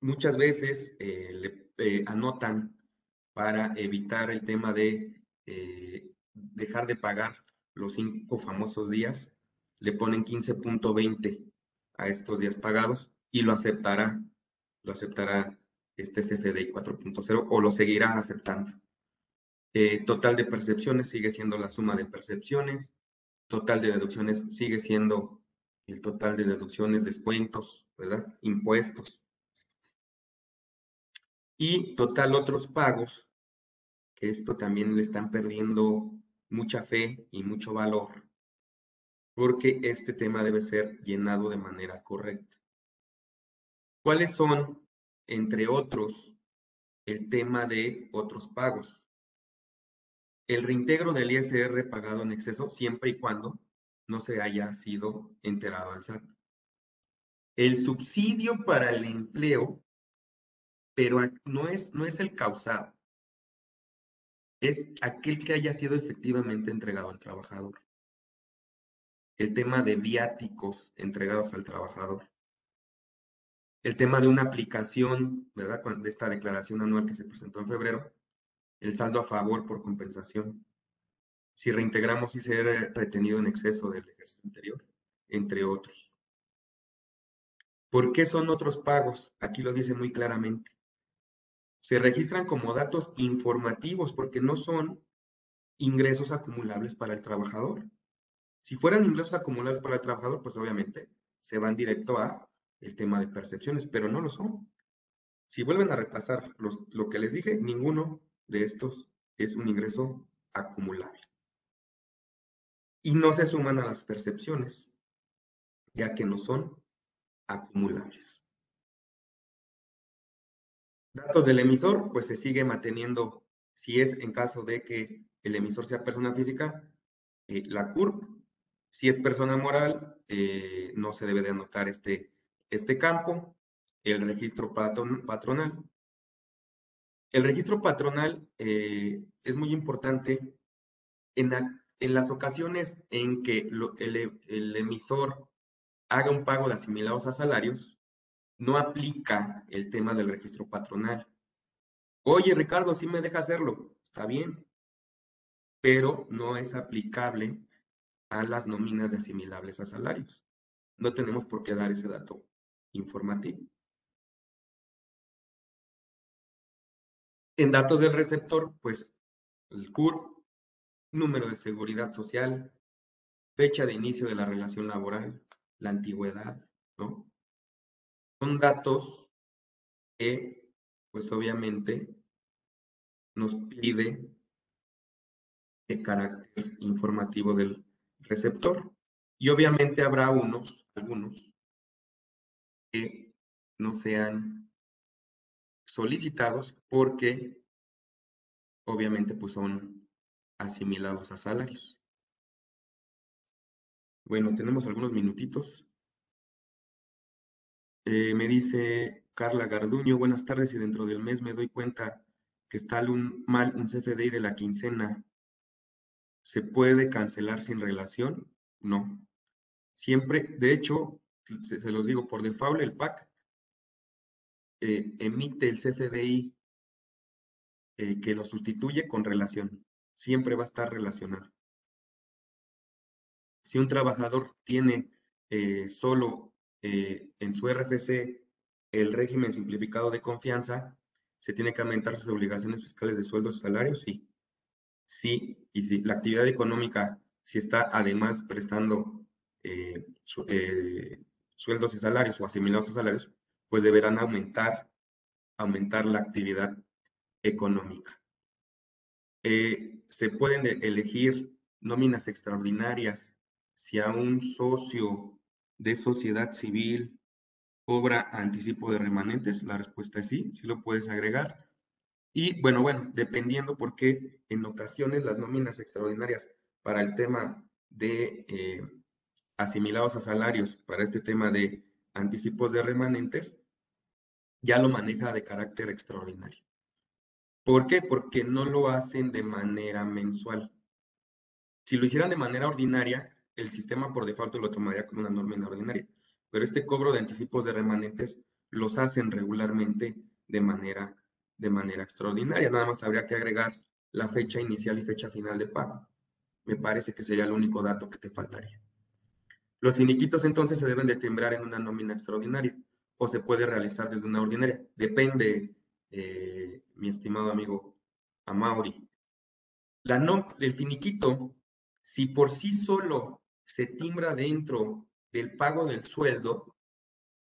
muchas veces eh, le eh, anotan para evitar el tema de dejar de pagar los cinco famosos días le ponen 15.20 a estos días pagados y lo aceptará, lo aceptará este CFDI 4.0 o lo seguirá aceptando. Eh, total de percepciones sigue siendo la suma de percepciones, total de deducciones sigue siendo el total de deducciones, descuentos, ¿verdad? Impuestos. Y total otros pagos, que esto también le están perdiendo mucha fe y mucho valor porque este tema debe ser llenado de manera correcta. ¿Cuáles son, entre otros, el tema de otros pagos? El reintegro del ISR pagado en exceso siempre y cuando no se haya sido enterado al SAT. El subsidio para el empleo, pero no es, no es el causado, es aquel que haya sido efectivamente entregado al trabajador el tema de viáticos entregados al trabajador, el tema de una aplicación, ¿verdad? De esta declaración anual que se presentó en febrero, el saldo a favor por compensación, si reintegramos y ser retenido en exceso del ejercicio anterior, entre otros. ¿Por qué son otros pagos? Aquí lo dice muy claramente. Se registran como datos informativos porque no son ingresos acumulables para el trabajador. Si fueran ingresos acumulados para el trabajador, pues obviamente se van directo a el tema de percepciones, pero no lo son. Si vuelven a repasar lo que les dije, ninguno de estos es un ingreso acumulable. Y no se suman a las percepciones, ya que no son acumulables. Datos del emisor, pues se sigue manteniendo, si es en caso de que el emisor sea persona física, eh, la CURP si es persona moral, eh, no se debe de anotar este, este campo, el registro patronal. El registro patronal eh, es muy importante en, en, las ocasiones en que el, el, emisor haga un pago de asimilados a salarios, no aplica el tema del registro patronal. Oye, Ricardo, sí me deja hacerlo, está bien, pero no es aplicable a las nóminas de asimilables a salarios. No tenemos por qué dar ese dato informativo. En datos del receptor, pues el CUR, número de seguridad social, fecha de inicio de la relación laboral, la antigüedad, ¿no? Son datos que, pues obviamente, nos pide el carácter informativo del receptor. Y obviamente habrá unos, algunos, que no sean solicitados porque obviamente pues son asimilados a salarios. Bueno, tenemos algunos minutitos. Eh, me dice Carla Garduño, buenas tardes y dentro del mes me doy cuenta que está un, mal un CFDI de la quincena. ¿Se puede cancelar sin relación? No. Siempre, de hecho, se, los digo, por default el PAC eh, emite el CFDI eh, que lo sustituye con relación. Siempre va a estar relacionado. Si un trabajador tiene eh, solo en su RFC el régimen simplificado de confianza, ¿se tiene que aumentar sus obligaciones fiscales de sueldos y salarios? Sí. Sí, y si la actividad económica, si está además prestando sueldos y salarios o asimilados a salarios, pues deberán aumentar, aumentar la actividad económica. Eh, se pueden elegir nóminas extraordinarias si a un socio de sociedad civil cobra anticipo de remanentes. La respuesta es sí, sí lo puedes agregar. Y bueno, bueno, dependiendo porque en ocasiones las nóminas extraordinarias para el tema de eh, asimilados a salarios, para este tema de anticipos de remanentes, ya lo maneja de carácter extraordinario. ¿Por qué? Porque no lo hacen de manera mensual. Si lo hicieran de manera ordinaria, el sistema por default lo tomaría como una norma ordinaria. Pero este cobro de anticipos de remanentes los hacen regularmente de manera, de manera extraordinaria. Nada más habría que agregar la fecha inicial y fecha final de pago. Me parece que sería el único dato que te faltaría. Los finiquitos entonces se deben de timbrar en una nómina extraordinaria o se puede realizar desde una ordinaria. Depende, eh, mi estimado amigo Amauri. La el finiquito, si por sí solo se timbra dentro del pago del sueldo,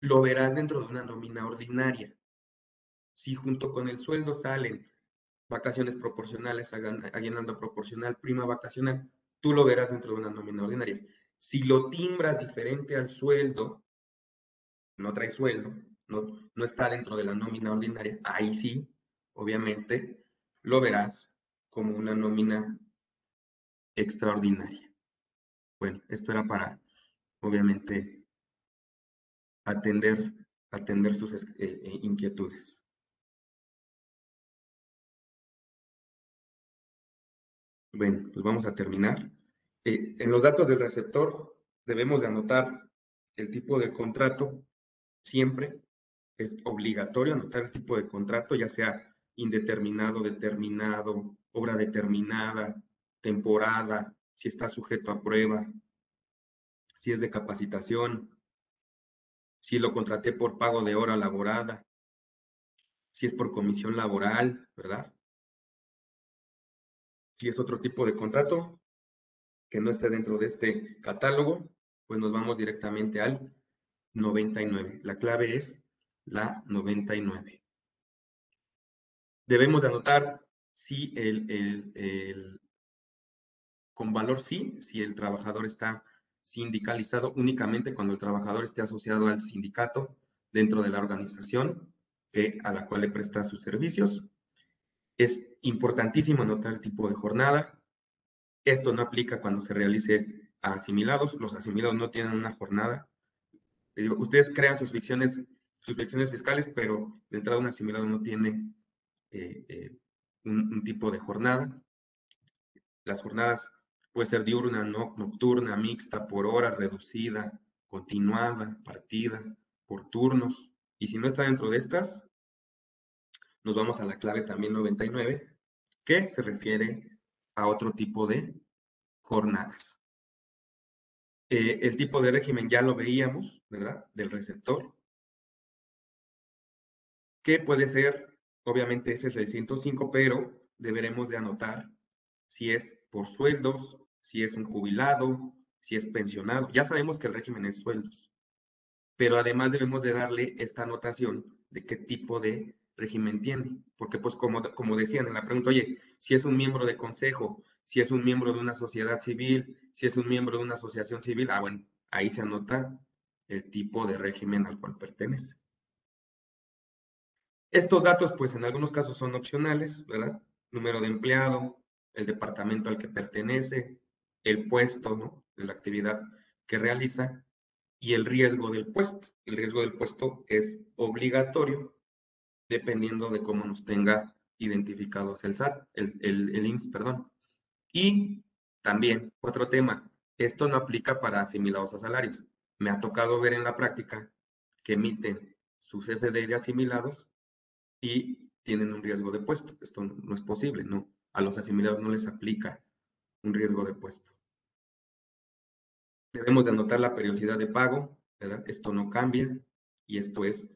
lo verás dentro de una nómina ordinaria. Si junto con el sueldo salen vacaciones proporcionales, aguinaldo proporcional, prima vacacional, tú lo verás dentro de una nómina ordinaria. Si lo timbras diferente al sueldo, no trae sueldo, no, no está dentro de la nómina ordinaria, ahí sí, obviamente, lo verás como una nómina extraordinaria. Bueno, esto era para, obviamente, atender, atender sus eh, eh, inquietudes. Bueno, pues vamos a terminar. Eh, en los datos del receptor debemos de anotar el tipo de contrato siempre. Es obligatorio anotar el tipo de contrato, ya sea indeterminado, determinado, obra determinada, temporada, si está sujeto a prueba, si es de capacitación, si lo contraté por pago de hora laborada, si es por comisión laboral, ¿verdad? Si es otro tipo de contrato, que no esté dentro de este catálogo, pues nos vamos directamente al 99. La clave es la 99. Debemos anotar si el, el, con valor sí, si el trabajador está sindicalizado únicamente cuando el trabajador esté asociado al sindicato dentro de la organización que, a la cual le presta sus servicios. Es importantísimo anotar el tipo de jornada, esto no aplica cuando se realice a asimilados. Los asimilados no tienen una jornada. ustedes crean sus ficciones, sus ficciones fiscales, pero de entrada un asimilado no tiene eh, eh, un, tipo de jornada. Las jornadas pueden ser diurna, no, nocturna, mixta, por hora, reducida, continuada, partida, por turnos. Y si no está dentro de estas, nos vamos a la clave también 99, que se refiere a otro tipo de jornadas. Eh, el tipo de régimen ya lo veíamos, ¿verdad? Del receptor, que puede ser obviamente es el 105, pero deberemos de anotar si es por sueldos, si es un jubilado, si es pensionado. Ya sabemos que el régimen es sueldos, pero además debemos de darle esta anotación de qué tipo de régimen tiene, porque pues como, como decían en la pregunta, oye, si es un miembro de consejo, si es un miembro de una sociedad civil, si es un miembro de una asociación civil, ah, bueno, ahí se anota el tipo de régimen al cual pertenece. Estos datos, pues en algunos casos son opcionales, ¿verdad? Número de empleado, el departamento al que pertenece, el puesto, ¿no? De la actividad que realiza y el riesgo del puesto. El riesgo del puesto es obligatorio dependiendo de cómo nos tenga identificados el SAT, el, INS, perdón. Y también, otro tema, esto no aplica para asimilados a salarios. Me ha tocado ver en la práctica que emiten sus FDI de asimilados y tienen un riesgo de puesto. Esto no es posible, ¿no? A los asimilados no les aplica un riesgo de puesto. Debemos de anotar la periodicidad de pago, ¿verdad? Esto no cambia y esto es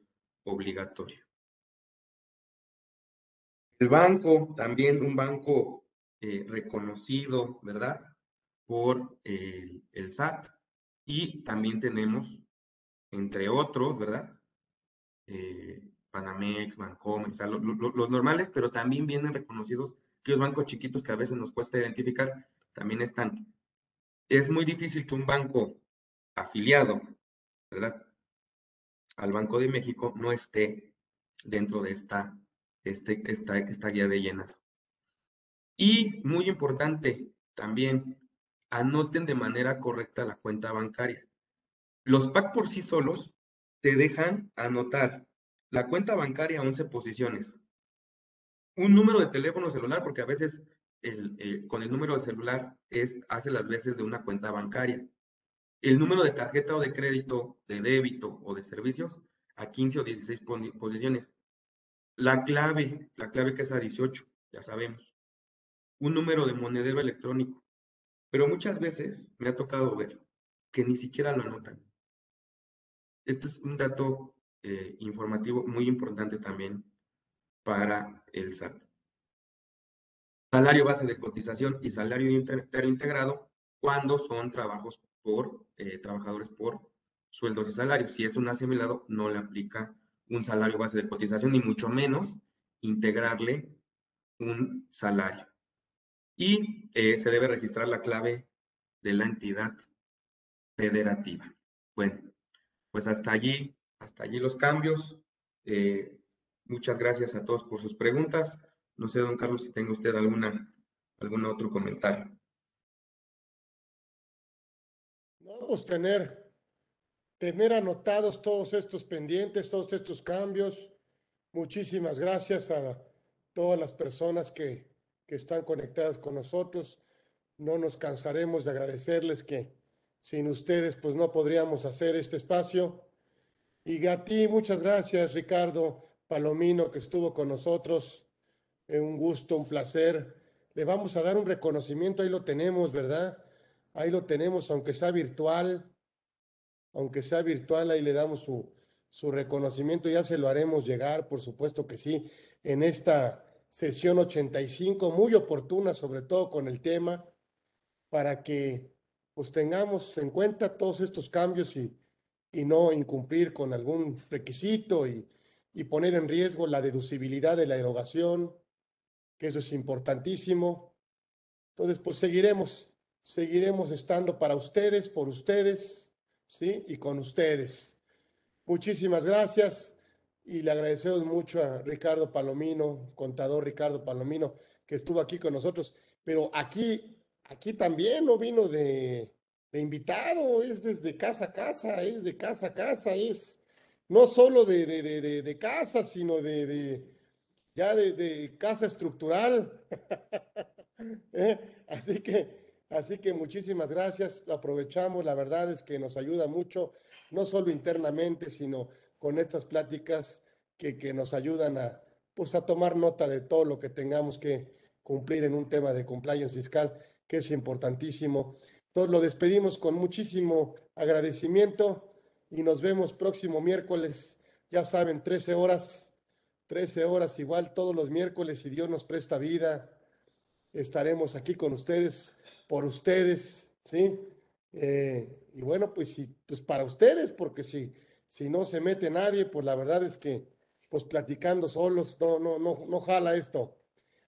obligatorio. El banco, también un banco eh, reconocido, ¿verdad? Por el, SAT. Y también tenemos, entre otros, ¿verdad? Eh, Panamex, o sea, los normales, pero también vienen reconocidos aquellos bancos chiquitos que a veces nos cuesta identificar, también están. Es muy difícil que un banco afiliado, ¿verdad? Al Banco de México no esté dentro de esta este, esta, esta guía de llenas. Y muy importante también, anoten de manera correcta la cuenta bancaria. Los PAC por sí solos te dejan anotar la cuenta bancaria 11 posiciones, un número de teléfono celular, porque a veces el, con el número de celular es, hace las veces de una cuenta bancaria. El número de tarjeta o de crédito, de débito o de servicios a 15 o 16 posiciones. La clave, la clave que es a 18, ya sabemos. Un número de monedero electrónico. Pero muchas veces me ha tocado ver que ni siquiera lo anotan. Esto es un dato eh, informativo muy importante también para el SAT. Salario base de cotización y salario integrado cuando son trabajos por eh, trabajadores por sueldos y salarios. Si es un asimilado, no le aplica un salario base de cotización, ni mucho menos integrarle un salario. Y eh, se debe registrar la clave de la entidad federativa. Bueno, pues hasta allí, hasta allí los cambios. Eh, muchas gracias a todos por sus preguntas. No sé, don Carlos, si tenga usted alguna, algún otro comentario. No, pues tener tener anotados todos estos pendientes, todos estos cambios. Muchísimas gracias a todas las personas que, que están conectadas con nosotros. No nos cansaremos de agradecerles que sin ustedes pues no podríamos hacer este espacio. Y a ti, muchas gracias, Ricardo Palomino, que estuvo con nosotros. un gusto, un placer. Le vamos a dar un reconocimiento, ahí lo tenemos, ¿verdad? Ahí lo tenemos, aunque sea virtual aunque sea virtual, ahí le damos su, su reconocimiento, ya se lo haremos llegar, por supuesto que sí, en esta sesión 85, muy oportuna, sobre todo con el tema, para que pues tengamos en cuenta todos estos cambios y, y no incumplir con algún requisito y, y poner en riesgo la deducibilidad de la erogación, que eso es importantísimo. Entonces, pues seguiremos, seguiremos estando para ustedes, por ustedes, ¿sí? Y con ustedes. Muchísimas gracias y le agradecemos mucho a Ricardo Palomino, contador Ricardo Palomino, que estuvo aquí con nosotros, pero aquí, aquí también no vino de, invitado, es desde casa a casa, es de casa a casa, es no solo de, de, de, de casa, sino de, ya de, casa estructural. [LAUGHS] ¿Eh? Así que Así que muchísimas gracias, lo aprovechamos, la verdad es que nos ayuda mucho, no solo internamente, sino con estas pláticas que, que nos ayudan a, pues, a tomar nota de todo lo que tengamos que cumplir en un tema de compliance fiscal, que es importantísimo. Entonces lo despedimos con muchísimo agradecimiento y nos vemos próximo miércoles, ya saben, 13 horas 13 horas igual todos los miércoles, si Dios nos presta vida, estaremos aquí con ustedes, por ustedes, ¿sí? Eh, y bueno, pues, sí, pues para ustedes, porque si, si no se mete nadie, pues la verdad es que, pues platicando solos, no, no, no, no jala esto.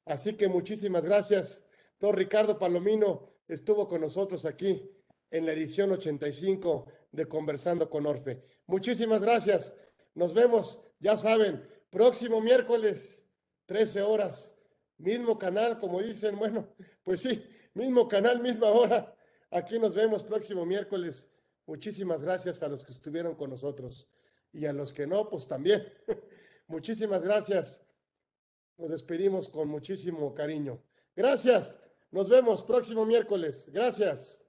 Así que muchísimas gracias. Todo Ricardo Palomino estuvo con nosotros aquí en la edición 85 de Conversando con Orfe. Muchísimas gracias. Nos vemos, ya saben, próximo miércoles, 13 horas, mismo canal, como dicen, bueno, pues sí, mismo canal, misma hora. Aquí nos vemos próximo miércoles. Muchísimas gracias a los que estuvieron con nosotros y a los que no, pues también. [LAUGHS] Muchísimas gracias. Nos despedimos con muchísimo cariño. Gracias. Nos vemos próximo miércoles. Gracias.